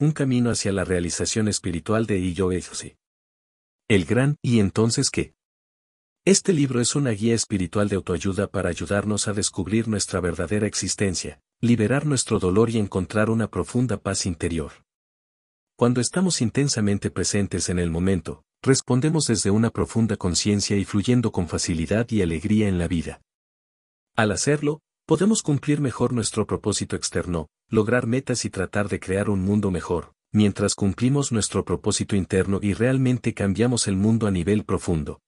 un camino hacia la realización espiritual de Illo El gran ¿y entonces qué? Este libro es una guía espiritual de autoayuda para ayudarnos a descubrir nuestra verdadera existencia, liberar nuestro dolor y encontrar una profunda paz interior. Cuando estamos intensamente presentes en el momento, respondemos desde una profunda conciencia y fluyendo con facilidad y alegría en la vida. Al hacerlo, podemos cumplir mejor nuestro propósito externo, lograr metas y tratar de crear un mundo mejor, mientras cumplimos nuestro propósito interno y realmente cambiamos el mundo a nivel profundo.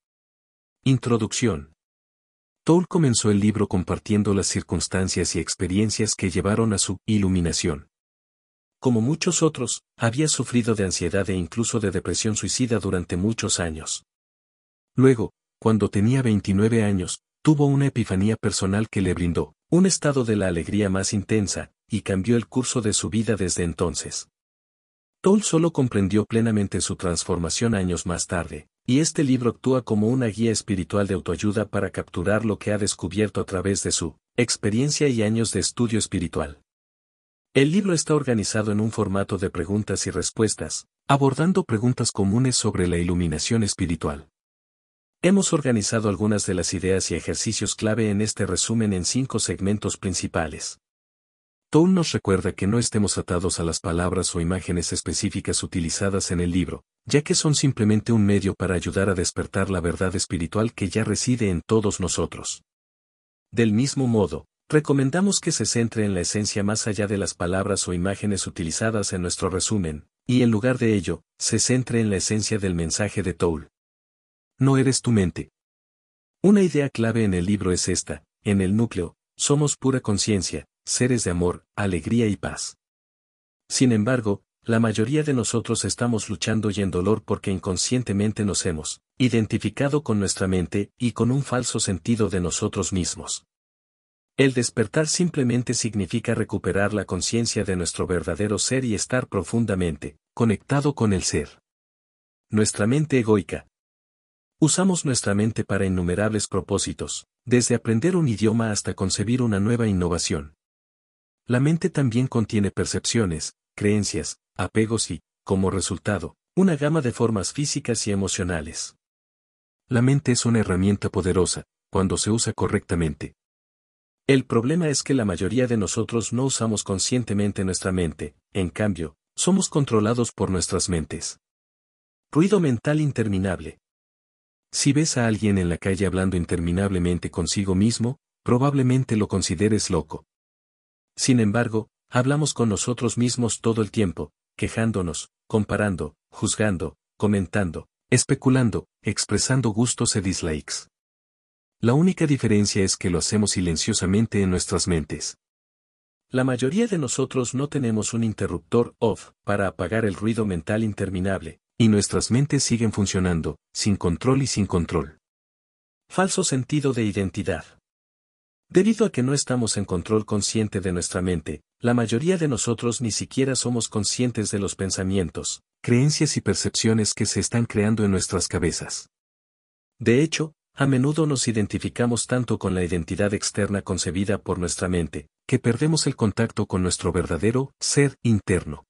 Introducción. Toll comenzó el libro compartiendo las circunstancias y experiencias que llevaron a su iluminación. Como muchos otros, había sufrido de ansiedad e incluso de depresión suicida durante muchos años. Luego, cuando tenía 29 años, tuvo una epifanía personal que le brindó, un estado de la alegría más intensa, y cambió el curso de su vida desde entonces. Toll solo comprendió plenamente su transformación años más tarde, y este libro actúa como una guía espiritual de autoayuda para capturar lo que ha descubierto a través de su experiencia y años de estudio espiritual. El libro está organizado en un formato de preguntas y respuestas, abordando preguntas comunes sobre la iluminación espiritual. Hemos organizado algunas de las ideas y ejercicios clave en este resumen en cinco segmentos principales. Toul nos recuerda que no estemos atados a las palabras o imágenes específicas utilizadas en el libro, ya que son simplemente un medio para ayudar a despertar la verdad espiritual que ya reside en todos nosotros. Del mismo modo, recomendamos que se centre en la esencia más allá de las palabras o imágenes utilizadas en nuestro resumen, y en lugar de ello, se centre en la esencia del mensaje de Toul no eres tu mente. Una idea clave en el libro es esta, en el núcleo, somos pura conciencia, seres de amor, alegría y paz. Sin embargo, la mayoría de nosotros estamos luchando y en dolor porque inconscientemente nos hemos identificado con nuestra mente y con un falso sentido de nosotros mismos. El despertar simplemente significa recuperar la conciencia de nuestro verdadero ser y estar profundamente conectado con el ser. Nuestra mente egoica, Usamos nuestra mente para innumerables propósitos, desde aprender un idioma hasta concebir una nueva innovación. La mente también contiene percepciones, creencias, apegos y, como resultado, una gama de formas físicas y emocionales. La mente es una herramienta poderosa, cuando se usa correctamente. El problema es que la mayoría de nosotros no usamos conscientemente nuestra mente, en cambio, somos controlados por nuestras mentes. Ruido mental interminable. Si ves a alguien en la calle hablando interminablemente consigo mismo, probablemente lo consideres loco. Sin embargo, hablamos con nosotros mismos todo el tiempo, quejándonos, comparando, juzgando, comentando, especulando, expresando gustos e dislikes. La única diferencia es que lo hacemos silenciosamente en nuestras mentes. La mayoría de nosotros no tenemos un interruptor off para apagar el ruido mental interminable, y nuestras mentes siguen funcionando, sin control y sin control. Falso sentido de identidad. Debido a que no estamos en control consciente de nuestra mente, la mayoría de nosotros ni siquiera somos conscientes de los pensamientos, creencias y percepciones que se están creando en nuestras cabezas. De hecho, a menudo nos identificamos tanto con la identidad externa concebida por nuestra mente, que perdemos el contacto con nuestro verdadero ser interno.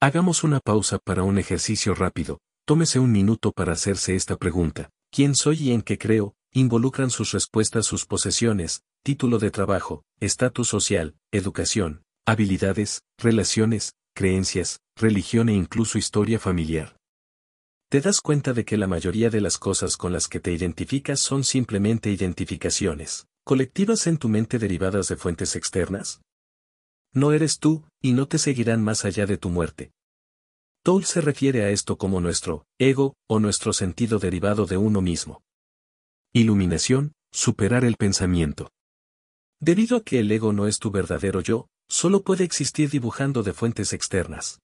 Hagamos una pausa para un ejercicio rápido, tómese un minuto para hacerse esta pregunta. ¿Quién soy y en qué creo? Involucran sus respuestas sus posesiones, título de trabajo, estatus social, educación, habilidades, relaciones, creencias, religión e incluso historia familiar. ¿Te das cuenta de que la mayoría de las cosas con las que te identificas son simplemente identificaciones, colectivas en tu mente derivadas de fuentes externas? No eres tú, y no te seguirán más allá de tu muerte. Toll se refiere a esto como nuestro ego, o nuestro sentido derivado de uno mismo. Iluminación, superar el pensamiento. Debido a que el ego no es tu verdadero yo, solo puede existir dibujando de fuentes externas.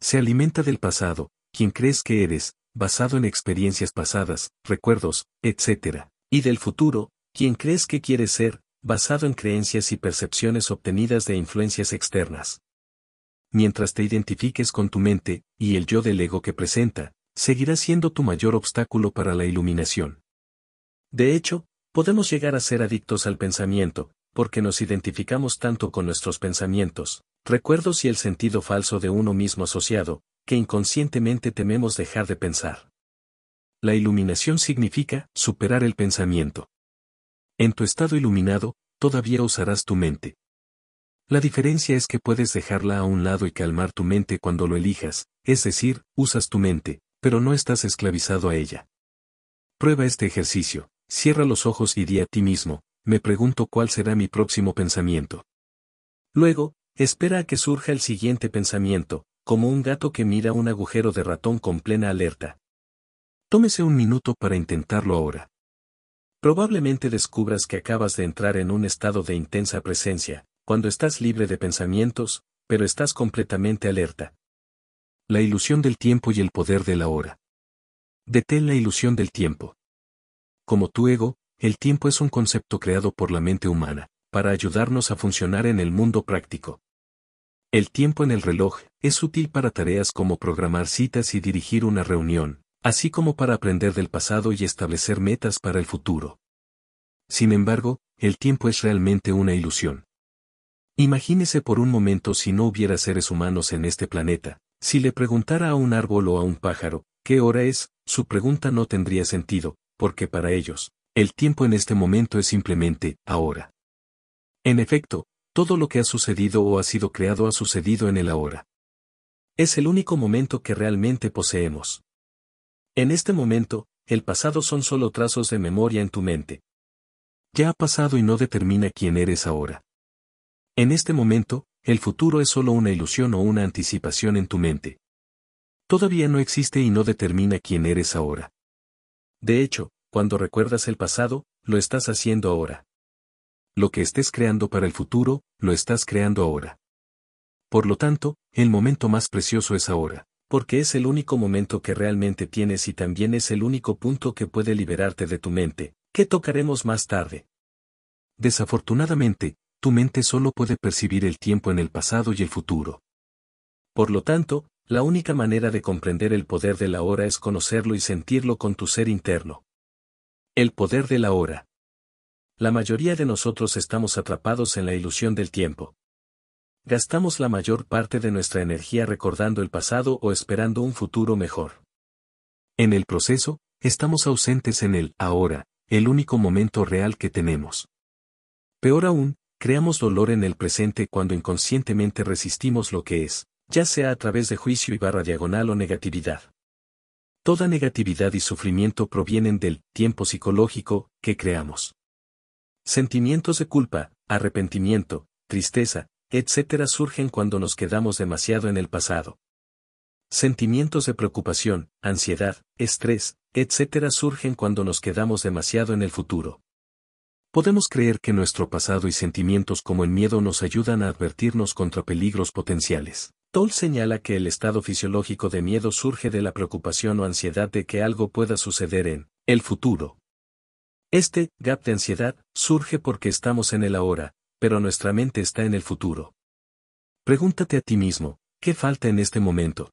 Se alimenta del pasado, quien crees que eres, basado en experiencias pasadas, recuerdos, etc. Y del futuro, quien crees que quieres ser, basado en creencias y percepciones obtenidas de influencias externas. Mientras te identifiques con tu mente, y el yo del ego que presenta, seguirá siendo tu mayor obstáculo para la iluminación. De hecho, podemos llegar a ser adictos al pensamiento, porque nos identificamos tanto con nuestros pensamientos, recuerdos y el sentido falso de uno mismo asociado, que inconscientemente tememos dejar de pensar. La iluminación significa superar el pensamiento. En tu estado iluminado, todavía usarás tu mente. La diferencia es que puedes dejarla a un lado y calmar tu mente cuando lo elijas, es decir, usas tu mente, pero no estás esclavizado a ella. Prueba este ejercicio, cierra los ojos y di a ti mismo, me pregunto cuál será mi próximo pensamiento. Luego, espera a que surja el siguiente pensamiento, como un gato que mira un agujero de ratón con plena alerta. Tómese un minuto para intentarlo ahora. Probablemente descubras que acabas de entrar en un estado de intensa presencia, cuando estás libre de pensamientos, pero estás completamente alerta. La ilusión del tiempo y el poder de la hora. Detén la ilusión del tiempo. Como tu ego, el tiempo es un concepto creado por la mente humana, para ayudarnos a funcionar en el mundo práctico. El tiempo en el reloj es útil para tareas como programar citas y dirigir una reunión, así como para aprender del pasado y establecer metas para el futuro. Sin embargo, el tiempo es realmente una ilusión. Imagínese por un momento si no hubiera seres humanos en este planeta, si le preguntara a un árbol o a un pájaro, ¿qué hora es? Su pregunta no tendría sentido, porque para ellos, el tiempo en este momento es simplemente, ahora. En efecto, todo lo que ha sucedido o ha sido creado ha sucedido en el ahora. Es el único momento que realmente poseemos. En este momento, el pasado son solo trazos de memoria en tu mente. Ya ha pasado y no determina quién eres ahora. En este momento, el futuro es solo una ilusión o una anticipación en tu mente. Todavía no existe y no determina quién eres ahora. De hecho, cuando recuerdas el pasado, lo estás haciendo ahora. Lo que estés creando para el futuro, lo estás creando ahora. Por lo tanto, el momento más precioso es ahora porque es el único momento que realmente tienes y también es el único punto que puede liberarte de tu mente, que tocaremos más tarde. Desafortunadamente, tu mente solo puede percibir el tiempo en el pasado y el futuro. Por lo tanto, la única manera de comprender el poder de la hora es conocerlo y sentirlo con tu ser interno. El poder de la hora. La mayoría de nosotros estamos atrapados en la ilusión del tiempo. Gastamos la mayor parte de nuestra energía recordando el pasado o esperando un futuro mejor. En el proceso, estamos ausentes en el ahora, el único momento real que tenemos. Peor aún, creamos dolor en el presente cuando inconscientemente resistimos lo que es, ya sea a través de juicio y barra diagonal o negatividad. Toda negatividad y sufrimiento provienen del tiempo psicológico que creamos. Sentimientos de culpa, arrepentimiento, tristeza, etc. surgen cuando nos quedamos demasiado en el pasado. Sentimientos de preocupación, ansiedad, estrés, etc. surgen cuando nos quedamos demasiado en el futuro. Podemos creer que nuestro pasado y sentimientos como el miedo nos ayudan a advertirnos contra peligros potenciales. Toll señala que el estado fisiológico de miedo surge de la preocupación o ansiedad de que algo pueda suceder en el futuro. Este gap de ansiedad surge porque estamos en el ahora, pero nuestra mente está en el futuro. Pregúntate a ti mismo, ¿qué falta en este momento?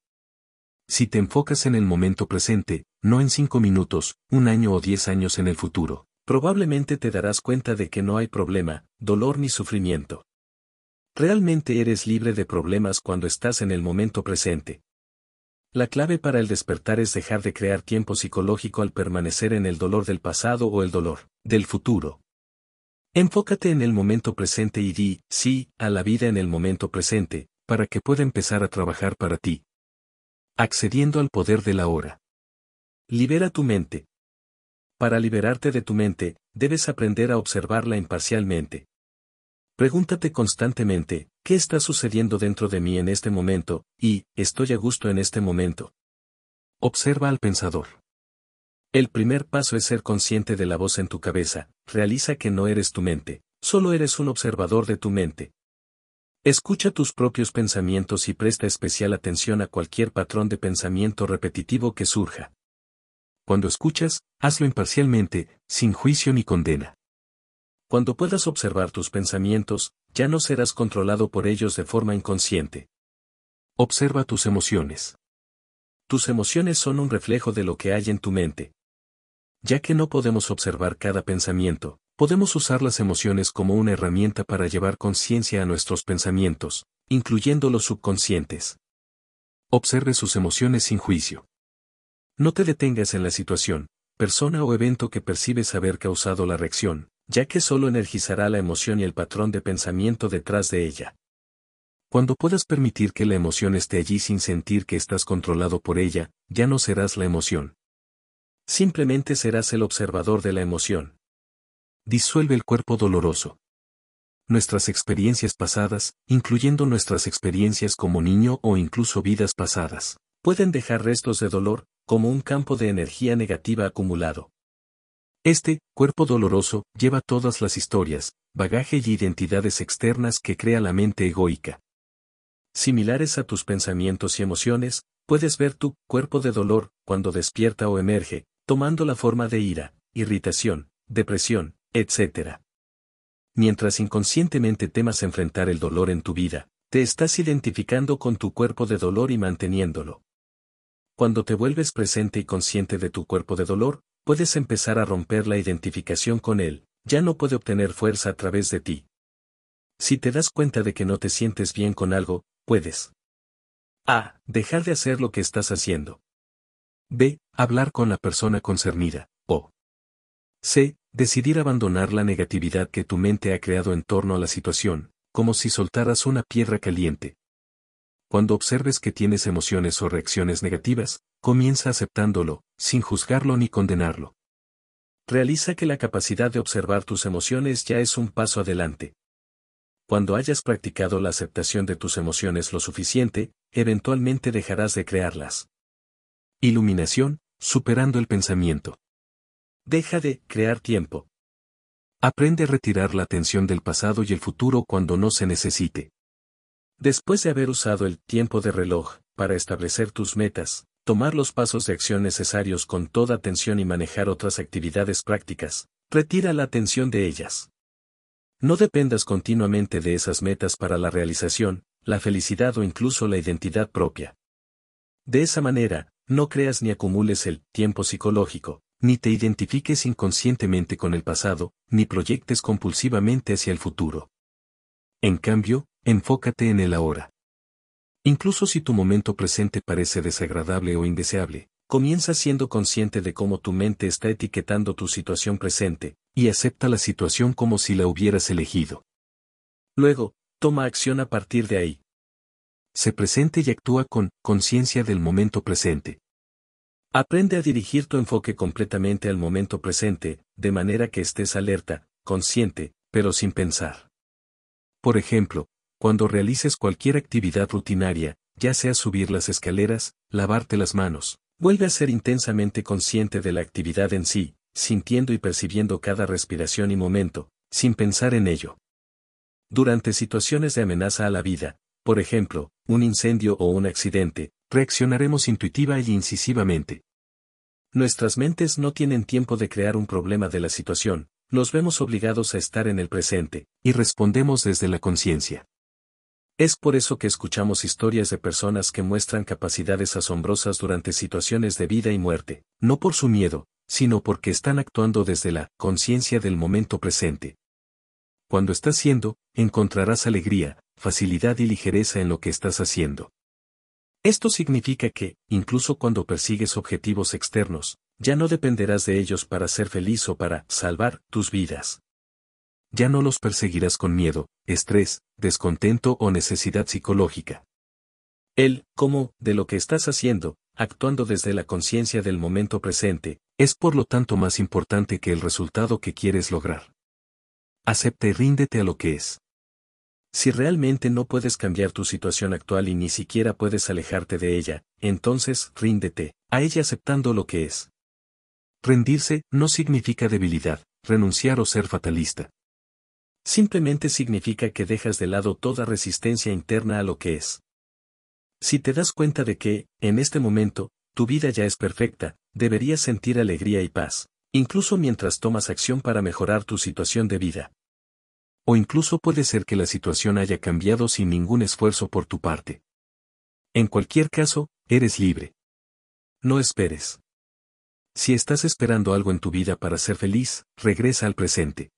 Si te enfocas en el momento presente, no en cinco minutos, un año o diez años en el futuro, probablemente te darás cuenta de que no hay problema, dolor ni sufrimiento. Realmente eres libre de problemas cuando estás en el momento presente. La clave para el despertar es dejar de crear tiempo psicológico al permanecer en el dolor del pasado o el dolor del futuro. Enfócate en el momento presente y di, sí, a la vida en el momento presente, para que pueda empezar a trabajar para ti. Accediendo al poder de la hora. Libera tu mente. Para liberarte de tu mente, debes aprender a observarla imparcialmente. Pregúntate constantemente, ¿qué está sucediendo dentro de mí en este momento? Y, ¿estoy a gusto en este momento? Observa al pensador. El primer paso es ser consciente de la voz en tu cabeza, realiza que no eres tu mente, solo eres un observador de tu mente. Escucha tus propios pensamientos y presta especial atención a cualquier patrón de pensamiento repetitivo que surja. Cuando escuchas, hazlo imparcialmente, sin juicio ni condena. Cuando puedas observar tus pensamientos, ya no serás controlado por ellos de forma inconsciente. Observa tus emociones. Tus emociones son un reflejo de lo que hay en tu mente. Ya que no podemos observar cada pensamiento, podemos usar las emociones como una herramienta para llevar conciencia a nuestros pensamientos, incluyendo los subconscientes. Observe sus emociones sin juicio. No te detengas en la situación, persona o evento que percibes haber causado la reacción, ya que solo energizará la emoción y el patrón de pensamiento detrás de ella. Cuando puedas permitir que la emoción esté allí sin sentir que estás controlado por ella, ya no serás la emoción. Simplemente serás el observador de la emoción. Disuelve el cuerpo doloroso. Nuestras experiencias pasadas, incluyendo nuestras experiencias como niño o incluso vidas pasadas, pueden dejar restos de dolor, como un campo de energía negativa acumulado. Este, cuerpo doloroso, lleva todas las historias, bagaje y identidades externas que crea la mente egoica. Similares a tus pensamientos y emociones, puedes ver tu cuerpo de dolor, cuando despierta o emerge, tomando la forma de ira, irritación, depresión, etc. Mientras inconscientemente temas enfrentar el dolor en tu vida, te estás identificando con tu cuerpo de dolor y manteniéndolo. Cuando te vuelves presente y consciente de tu cuerpo de dolor, puedes empezar a romper la identificación con él, ya no puede obtener fuerza a través de ti. Si te das cuenta de que no te sientes bien con algo, puedes. A. Dejar de hacer lo que estás haciendo. B. Hablar con la persona concernida. O. C. Decidir abandonar la negatividad que tu mente ha creado en torno a la situación, como si soltaras una piedra caliente. Cuando observes que tienes emociones o reacciones negativas, comienza aceptándolo, sin juzgarlo ni condenarlo. Realiza que la capacidad de observar tus emociones ya es un paso adelante. Cuando hayas practicado la aceptación de tus emociones lo suficiente, eventualmente dejarás de crearlas. Iluminación, superando el pensamiento. Deja de crear tiempo. Aprende a retirar la atención del pasado y el futuro cuando no se necesite. Después de haber usado el tiempo de reloj para establecer tus metas, tomar los pasos de acción necesarios con toda atención y manejar otras actividades prácticas, retira la atención de ellas. No dependas continuamente de esas metas para la realización, la felicidad o incluso la identidad propia. De esa manera, no creas ni acumules el tiempo psicológico, ni te identifiques inconscientemente con el pasado, ni proyectes compulsivamente hacia el futuro. En cambio, enfócate en el ahora. Incluso si tu momento presente parece desagradable o indeseable, comienza siendo consciente de cómo tu mente está etiquetando tu situación presente, y acepta la situación como si la hubieras elegido. Luego, toma acción a partir de ahí. Se presente y actúa con conciencia del momento presente. Aprende a dirigir tu enfoque completamente al momento presente, de manera que estés alerta, consciente, pero sin pensar. Por ejemplo, cuando realices cualquier actividad rutinaria, ya sea subir las escaleras, lavarte las manos, vuelve a ser intensamente consciente de la actividad en sí, sintiendo y percibiendo cada respiración y momento, sin pensar en ello. Durante situaciones de amenaza a la vida, por ejemplo, un incendio o un accidente, reaccionaremos intuitiva y incisivamente. Nuestras mentes no tienen tiempo de crear un problema de la situación, nos vemos obligados a estar en el presente, y respondemos desde la conciencia. Es por eso que escuchamos historias de personas que muestran capacidades asombrosas durante situaciones de vida y muerte, no por su miedo, sino porque están actuando desde la conciencia del momento presente. Cuando estás siendo, encontrarás alegría, facilidad y ligereza en lo que estás haciendo. Esto significa que, incluso cuando persigues objetivos externos, ya no dependerás de ellos para ser feliz o para salvar tus vidas ya no los perseguirás con miedo, estrés, descontento o necesidad psicológica. El cómo de lo que estás haciendo, actuando desde la conciencia del momento presente, es por lo tanto más importante que el resultado que quieres lograr. Acepta y ríndete a lo que es. Si realmente no puedes cambiar tu situación actual y ni siquiera puedes alejarte de ella, entonces ríndete, a ella aceptando lo que es. Rendirse no significa debilidad, renunciar o ser fatalista. Simplemente significa que dejas de lado toda resistencia interna a lo que es. Si te das cuenta de que, en este momento, tu vida ya es perfecta, deberías sentir alegría y paz, incluso mientras tomas acción para mejorar tu situación de vida. O incluso puede ser que la situación haya cambiado sin ningún esfuerzo por tu parte. En cualquier caso, eres libre. No esperes. Si estás esperando algo en tu vida para ser feliz, regresa al presente.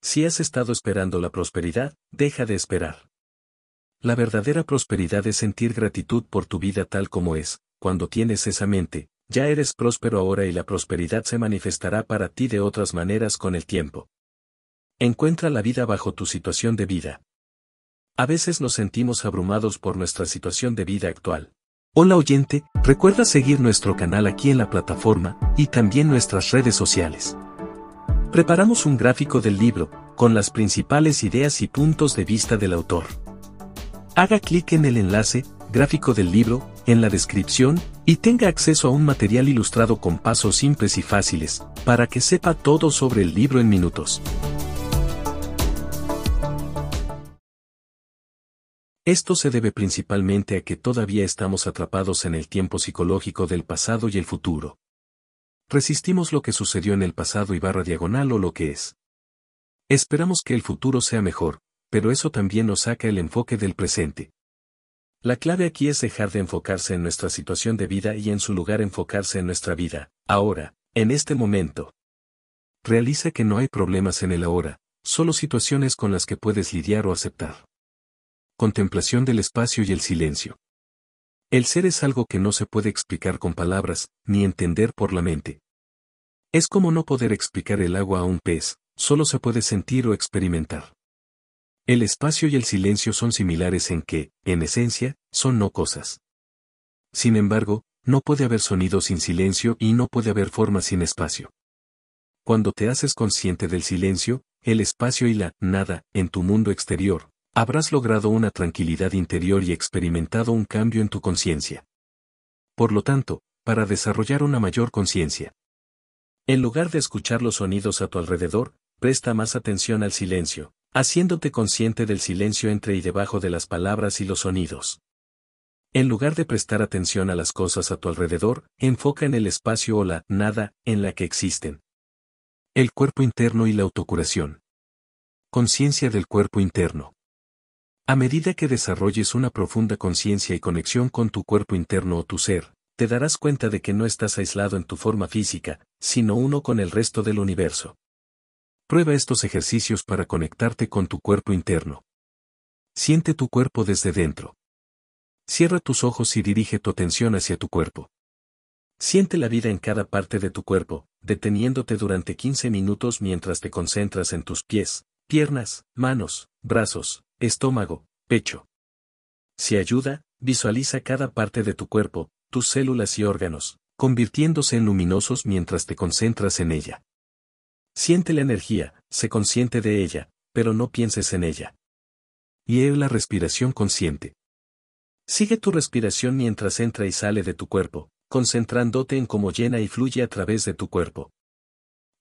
Si has estado esperando la prosperidad, deja de esperar. La verdadera prosperidad es sentir gratitud por tu vida tal como es, cuando tienes esa mente, ya eres próspero ahora y la prosperidad se manifestará para ti de otras maneras con el tiempo. Encuentra la vida bajo tu situación de vida. A veces nos sentimos abrumados por nuestra situación de vida actual. Hola oyente, recuerda seguir nuestro canal aquí en la plataforma y también nuestras redes sociales. Preparamos un gráfico del libro, con las principales ideas y puntos de vista del autor. Haga clic en el enlace, gráfico del libro, en la descripción, y tenga acceso a un material ilustrado con pasos simples y fáciles, para que sepa todo sobre el libro en minutos. Esto se debe principalmente a que todavía estamos atrapados en el tiempo psicológico del pasado y el futuro. Resistimos lo que sucedió en el pasado y barra diagonal o lo que es. Esperamos que el futuro sea mejor, pero eso también nos saca el enfoque del presente. La clave aquí es dejar de enfocarse en nuestra situación de vida y en su lugar enfocarse en nuestra vida, ahora, en este momento. Realiza que no hay problemas en el ahora, solo situaciones con las que puedes lidiar o aceptar. Contemplación del espacio y el silencio. El ser es algo que no se puede explicar con palabras, ni entender por la mente. Es como no poder explicar el agua a un pez, solo se puede sentir o experimentar. El espacio y el silencio son similares en que, en esencia, son no cosas. Sin embargo, no puede haber sonido sin silencio y no puede haber forma sin espacio. Cuando te haces consciente del silencio, el espacio y la nada en tu mundo exterior, habrás logrado una tranquilidad interior y experimentado un cambio en tu conciencia. Por lo tanto, para desarrollar una mayor conciencia. En lugar de escuchar los sonidos a tu alrededor, presta más atención al silencio, haciéndote consciente del silencio entre y debajo de las palabras y los sonidos. En lugar de prestar atención a las cosas a tu alrededor, enfoca en el espacio o la nada en la que existen. El cuerpo interno y la autocuración. Conciencia del cuerpo interno. A medida que desarrolles una profunda conciencia y conexión con tu cuerpo interno o tu ser, te darás cuenta de que no estás aislado en tu forma física, sino uno con el resto del universo. Prueba estos ejercicios para conectarte con tu cuerpo interno. Siente tu cuerpo desde dentro. Cierra tus ojos y dirige tu atención hacia tu cuerpo. Siente la vida en cada parte de tu cuerpo, deteniéndote durante 15 minutos mientras te concentras en tus pies, piernas, manos, brazos, estómago, pecho. Si ayuda, visualiza cada parte de tu cuerpo, tus células y órganos, convirtiéndose en luminosos mientras te concentras en ella. Siente la energía, sé consciente de ella, pero no pienses en ella. Y es la respiración consciente. Sigue tu respiración mientras entra y sale de tu cuerpo, concentrándote en cómo llena y fluye a través de tu cuerpo.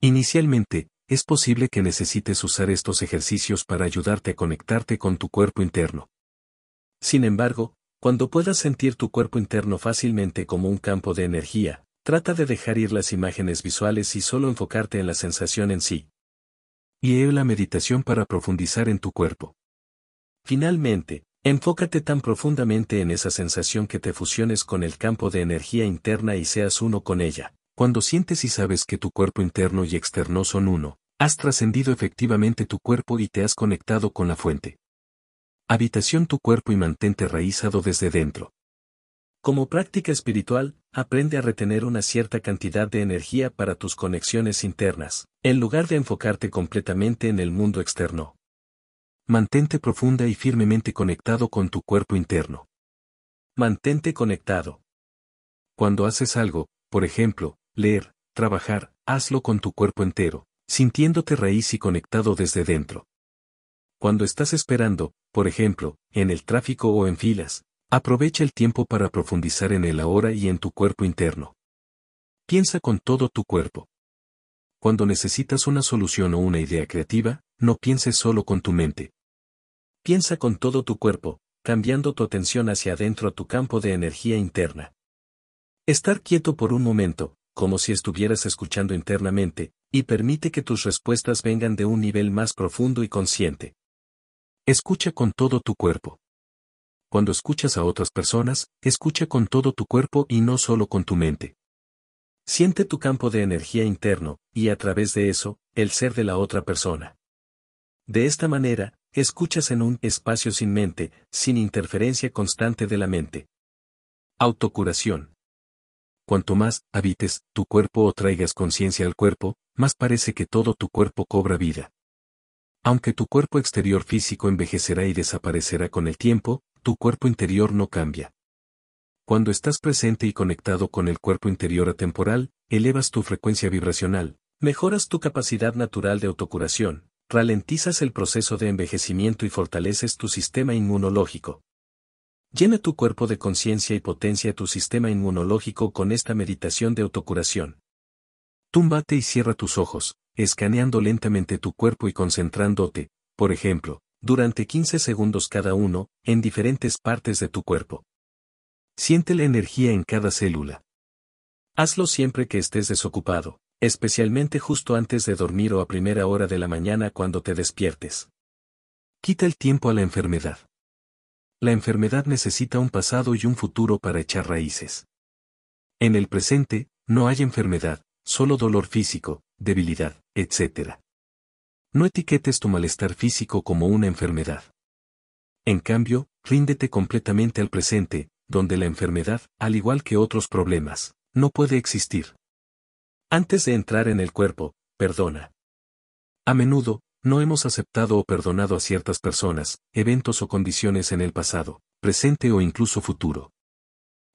Inicialmente, es posible que necesites usar estos ejercicios para ayudarte a conectarte con tu cuerpo interno. Sin embargo, cuando puedas sentir tu cuerpo interno fácilmente como un campo de energía, trata de dejar ir las imágenes visuales y solo enfocarte en la sensación en sí. Y la meditación para profundizar en tu cuerpo. Finalmente, enfócate tan profundamente en esa sensación que te fusiones con el campo de energía interna y seas uno con ella. Cuando sientes y sabes que tu cuerpo interno y externo son uno, has trascendido efectivamente tu cuerpo y te has conectado con la fuente. Habitación tu cuerpo y mantente raízado desde dentro. Como práctica espiritual, aprende a retener una cierta cantidad de energía para tus conexiones internas, en lugar de enfocarte completamente en el mundo externo. Mantente profunda y firmemente conectado con tu cuerpo interno. Mantente conectado. Cuando haces algo, por ejemplo, leer, trabajar, hazlo con tu cuerpo entero, sintiéndote raíz y conectado desde dentro. Cuando estás esperando, por ejemplo, en el tráfico o en filas, aprovecha el tiempo para profundizar en el ahora y en tu cuerpo interno. Piensa con todo tu cuerpo. Cuando necesitas una solución o una idea creativa, no pienses solo con tu mente. Piensa con todo tu cuerpo, cambiando tu atención hacia adentro a tu campo de energía interna. Estar quieto por un momento, como si estuvieras escuchando internamente, y permite que tus respuestas vengan de un nivel más profundo y consciente. Escucha con todo tu cuerpo. Cuando escuchas a otras personas, escucha con todo tu cuerpo y no solo con tu mente. Siente tu campo de energía interno, y a través de eso, el ser de la otra persona. De esta manera, escuchas en un espacio sin mente, sin interferencia constante de la mente. Autocuración. Cuanto más habites tu cuerpo o traigas conciencia al cuerpo, más parece que todo tu cuerpo cobra vida. Aunque tu cuerpo exterior físico envejecerá y desaparecerá con el tiempo, tu cuerpo interior no cambia. Cuando estás presente y conectado con el cuerpo interior atemporal, elevas tu frecuencia vibracional, mejoras tu capacidad natural de autocuración, ralentizas el proceso de envejecimiento y fortaleces tu sistema inmunológico. Llena tu cuerpo de conciencia y potencia tu sistema inmunológico con esta meditación de autocuración. Túmbate y cierra tus ojos, escaneando lentamente tu cuerpo y concentrándote, por ejemplo, durante 15 segundos cada uno, en diferentes partes de tu cuerpo. Siente la energía en cada célula. Hazlo siempre que estés desocupado, especialmente justo antes de dormir o a primera hora de la mañana cuando te despiertes. Quita el tiempo a la enfermedad. La enfermedad necesita un pasado y un futuro para echar raíces. En el presente, no hay enfermedad, solo dolor físico, debilidad, etc. No etiquetes tu malestar físico como una enfermedad. En cambio, ríndete completamente al presente, donde la enfermedad, al igual que otros problemas, no puede existir. Antes de entrar en el cuerpo, perdona. A menudo, no hemos aceptado o perdonado a ciertas personas, eventos o condiciones en el pasado, presente o incluso futuro.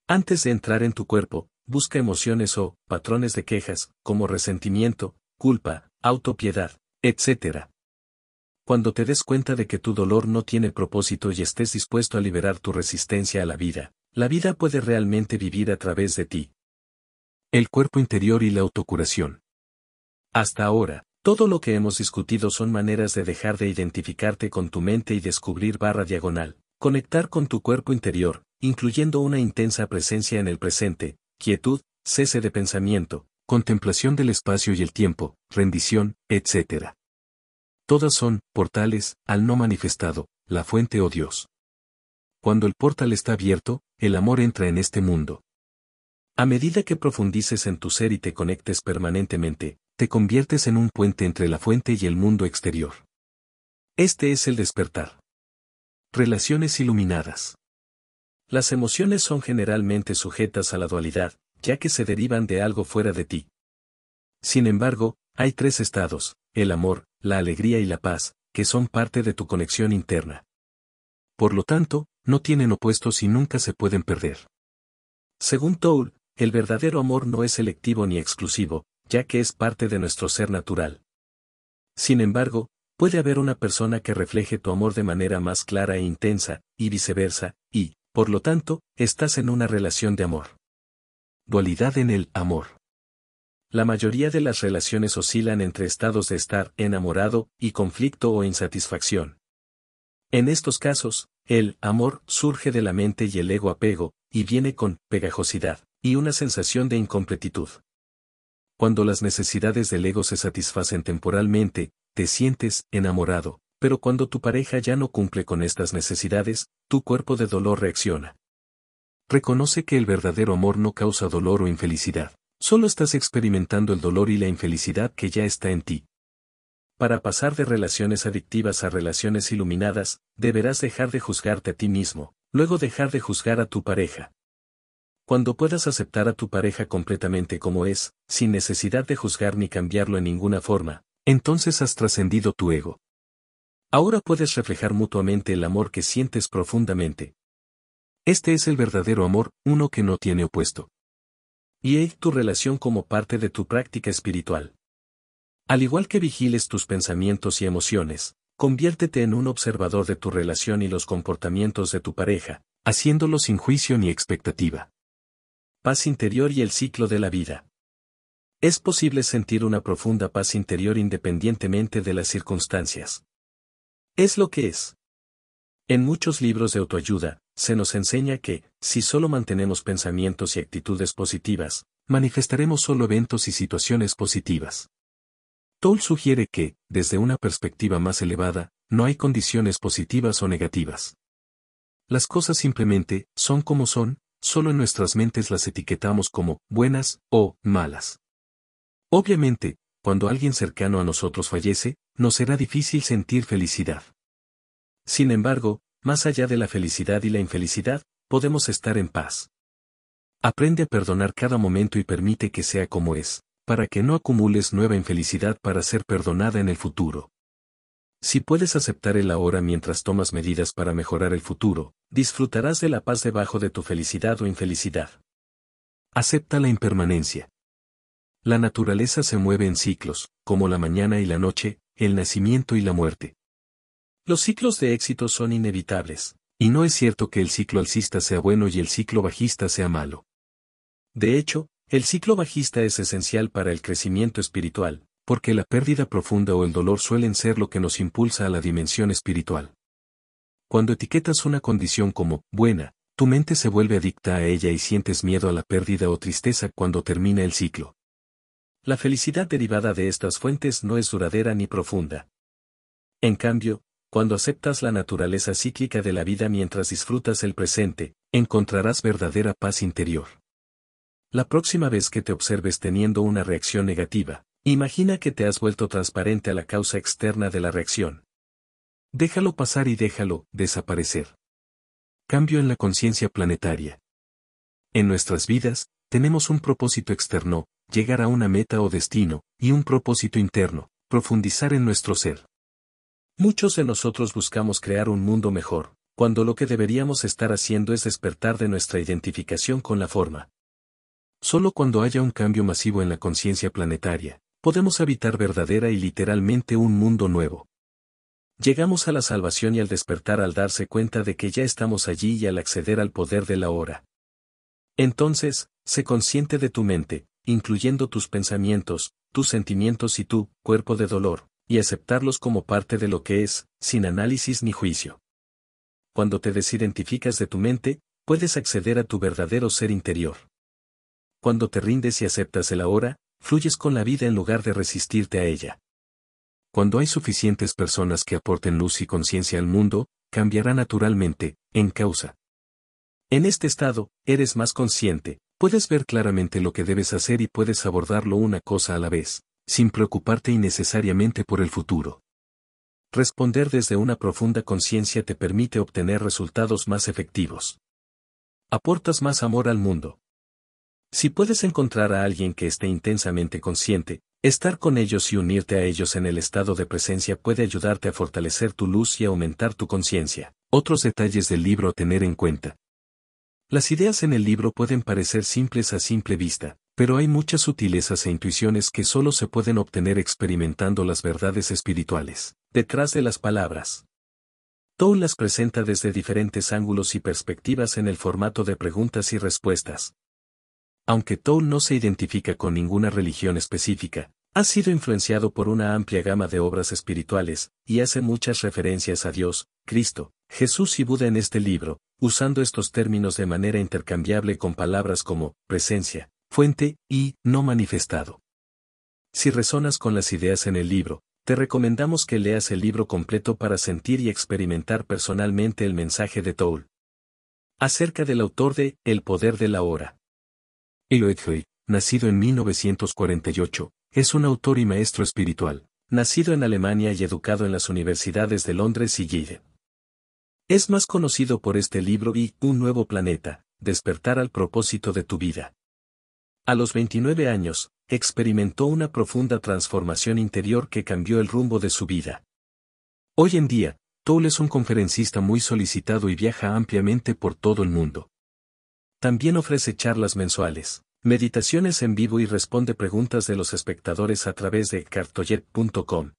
Antes de entrar en tu cuerpo, busca emociones o patrones de quejas, como resentimiento, culpa, autopiedad, etc. Cuando te des cuenta de que tu dolor no tiene propósito y estés dispuesto a liberar tu resistencia a la vida, la vida puede realmente vivir a través de ti. El cuerpo interior y la autocuración. Hasta ahora, todo lo que hemos discutido son maneras de dejar de identificarte con tu mente y descubrir barra diagonal, conectar con tu cuerpo interior, incluyendo una intensa presencia en el presente, quietud, cese de pensamiento, contemplación del espacio y el tiempo, rendición, etc. Todas son, portales, al no manifestado, la fuente o Dios. Cuando el portal está abierto, el amor entra en este mundo. A medida que profundices en tu ser y te conectes permanentemente, te conviertes en un puente entre la fuente y el mundo exterior. Este es el despertar. Relaciones iluminadas. Las emociones son generalmente sujetas a la dualidad, ya que se derivan de algo fuera de ti. Sin embargo, hay tres estados, el amor, la alegría y la paz, que son parte de tu conexión interna. Por lo tanto, no tienen opuestos y nunca se pueden perder. Según Toul, el verdadero amor no es selectivo ni exclusivo, ya que es parte de nuestro ser natural. Sin embargo, puede haber una persona que refleje tu amor de manera más clara e intensa, y viceversa, y, por lo tanto, estás en una relación de amor. Dualidad en el amor. La mayoría de las relaciones oscilan entre estados de estar enamorado y conflicto o insatisfacción. En estos casos, el amor surge de la mente y el ego apego, y viene con pegajosidad, y una sensación de incompletitud. Cuando las necesidades del ego se satisfacen temporalmente, te sientes enamorado, pero cuando tu pareja ya no cumple con estas necesidades, tu cuerpo de dolor reacciona. Reconoce que el verdadero amor no causa dolor o infelicidad, solo estás experimentando el dolor y la infelicidad que ya está en ti. Para pasar de relaciones adictivas a relaciones iluminadas, deberás dejar de juzgarte a ti mismo, luego dejar de juzgar a tu pareja. Cuando puedas aceptar a tu pareja completamente como es, sin necesidad de juzgar ni cambiarlo en ninguna forma, entonces has trascendido tu ego. Ahora puedes reflejar mutuamente el amor que sientes profundamente. Este es el verdadero amor, uno que no tiene opuesto. Y es tu relación como parte de tu práctica espiritual. Al igual que vigiles tus pensamientos y emociones, conviértete en un observador de tu relación y los comportamientos de tu pareja, haciéndolo sin juicio ni expectativa. Paz interior y el ciclo de la vida. Es posible sentir una profunda paz interior independientemente de las circunstancias. Es lo que es. En muchos libros de autoayuda, se nos enseña que, si solo mantenemos pensamientos y actitudes positivas, manifestaremos solo eventos y situaciones positivas. Toll sugiere que, desde una perspectiva más elevada, no hay condiciones positivas o negativas. Las cosas simplemente son como son, solo en nuestras mentes las etiquetamos como buenas o malas. Obviamente, cuando alguien cercano a nosotros fallece, nos será difícil sentir felicidad. Sin embargo, más allá de la felicidad y la infelicidad, podemos estar en paz. Aprende a perdonar cada momento y permite que sea como es, para que no acumules nueva infelicidad para ser perdonada en el futuro. Si puedes aceptar el ahora mientras tomas medidas para mejorar el futuro, disfrutarás de la paz debajo de tu felicidad o infelicidad. Acepta la impermanencia. La naturaleza se mueve en ciclos, como la mañana y la noche, el nacimiento y la muerte. Los ciclos de éxito son inevitables, y no es cierto que el ciclo alcista sea bueno y el ciclo bajista sea malo. De hecho, el ciclo bajista es esencial para el crecimiento espiritual, porque la pérdida profunda o el dolor suelen ser lo que nos impulsa a la dimensión espiritual. Cuando etiquetas una condición como buena, tu mente se vuelve adicta a ella y sientes miedo a la pérdida o tristeza cuando termina el ciclo. La felicidad derivada de estas fuentes no es duradera ni profunda. En cambio, cuando aceptas la naturaleza cíclica de la vida mientras disfrutas el presente, encontrarás verdadera paz interior. La próxima vez que te observes teniendo una reacción negativa, imagina que te has vuelto transparente a la causa externa de la reacción. Déjalo pasar y déjalo desaparecer. Cambio en la conciencia planetaria. En nuestras vidas, tenemos un propósito externo, llegar a una meta o destino, y un propósito interno, profundizar en nuestro ser. Muchos de nosotros buscamos crear un mundo mejor, cuando lo que deberíamos estar haciendo es despertar de nuestra identificación con la forma. Solo cuando haya un cambio masivo en la conciencia planetaria, podemos habitar verdadera y literalmente un mundo nuevo. Llegamos a la salvación y al despertar al darse cuenta de que ya estamos allí y al acceder al poder de la hora. Entonces, sé consciente de tu mente, incluyendo tus pensamientos, tus sentimientos y tu cuerpo de dolor, y aceptarlos como parte de lo que es, sin análisis ni juicio. Cuando te desidentificas de tu mente, puedes acceder a tu verdadero ser interior. Cuando te rindes y aceptas el ahora, fluyes con la vida en lugar de resistirte a ella. Cuando hay suficientes personas que aporten luz y conciencia al mundo, cambiará naturalmente, en causa. En este estado, eres más consciente, puedes ver claramente lo que debes hacer y puedes abordarlo una cosa a la vez sin preocuparte innecesariamente por el futuro. Responder desde una profunda conciencia te permite obtener resultados más efectivos. Aportas más amor al mundo. Si puedes encontrar a alguien que esté intensamente consciente, estar con ellos y unirte a ellos en el estado de presencia puede ayudarte a fortalecer tu luz y aumentar tu conciencia. Otros detalles del libro a tener en cuenta. Las ideas en el libro pueden parecer simples a simple vista, pero hay muchas sutilezas e intuiciones que solo se pueden obtener experimentando las verdades espirituales, detrás de las palabras. Toul las presenta desde diferentes ángulos y perspectivas en el formato de preguntas y respuestas. Aunque Toul no se identifica con ninguna religión específica, ha sido influenciado por una amplia gama de obras espirituales, y hace muchas referencias a Dios, Cristo, Jesús y Buda en este libro, usando estos términos de manera intercambiable con palabras como presencia, fuente y no manifestado. Si resonas con las ideas en el libro, te recomendamos que leas el libro completo para sentir y experimentar personalmente el mensaje de Toul. Acerca del autor de El poder de la hora. Eloy, nacido en 1948, es un autor y maestro espiritual, nacido en Alemania y educado en las universidades de Londres y Yale. Es más conocido por este libro y Un nuevo planeta, despertar al propósito de tu vida. A los 29 años, experimentó una profunda transformación interior que cambió el rumbo de su vida. Hoy en día, Toll es un conferencista muy solicitado y viaja ampliamente por todo el mundo. También ofrece charlas mensuales, meditaciones en vivo y responde preguntas de los espectadores a través de cartojet.com.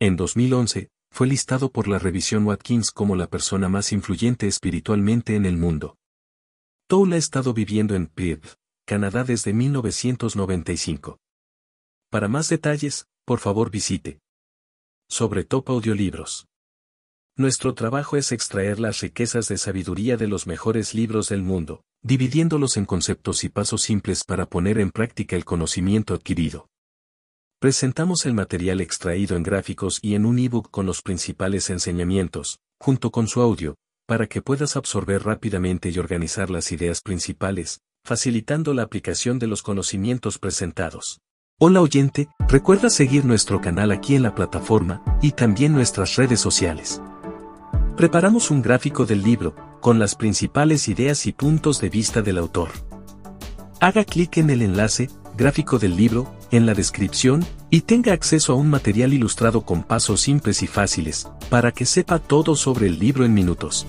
En 2011, fue listado por la revisión Watkins como la persona más influyente espiritualmente en el mundo. Toll ha estado viviendo en Perth, Canadá desde 1995. Para más detalles, por favor visite sobre Top Audiolibros. Nuestro trabajo es extraer las riquezas de sabiduría de los mejores libros del mundo, dividiéndolos en conceptos y pasos simples para poner en práctica el conocimiento adquirido. Presentamos el material extraído en gráficos y en un ebook con los principales enseñamientos, junto con su audio, para que puedas absorber rápidamente y organizar las ideas principales, facilitando la aplicación de los conocimientos presentados. Hola oyente, recuerda seguir nuestro canal aquí en la plataforma y también nuestras redes sociales. Preparamos un gráfico del libro, con las principales ideas y puntos de vista del autor. Haga clic en el enlace, gráfico del libro, en la descripción, y tenga acceso a un material ilustrado con pasos simples y fáciles, para que sepa todo sobre el libro en minutos.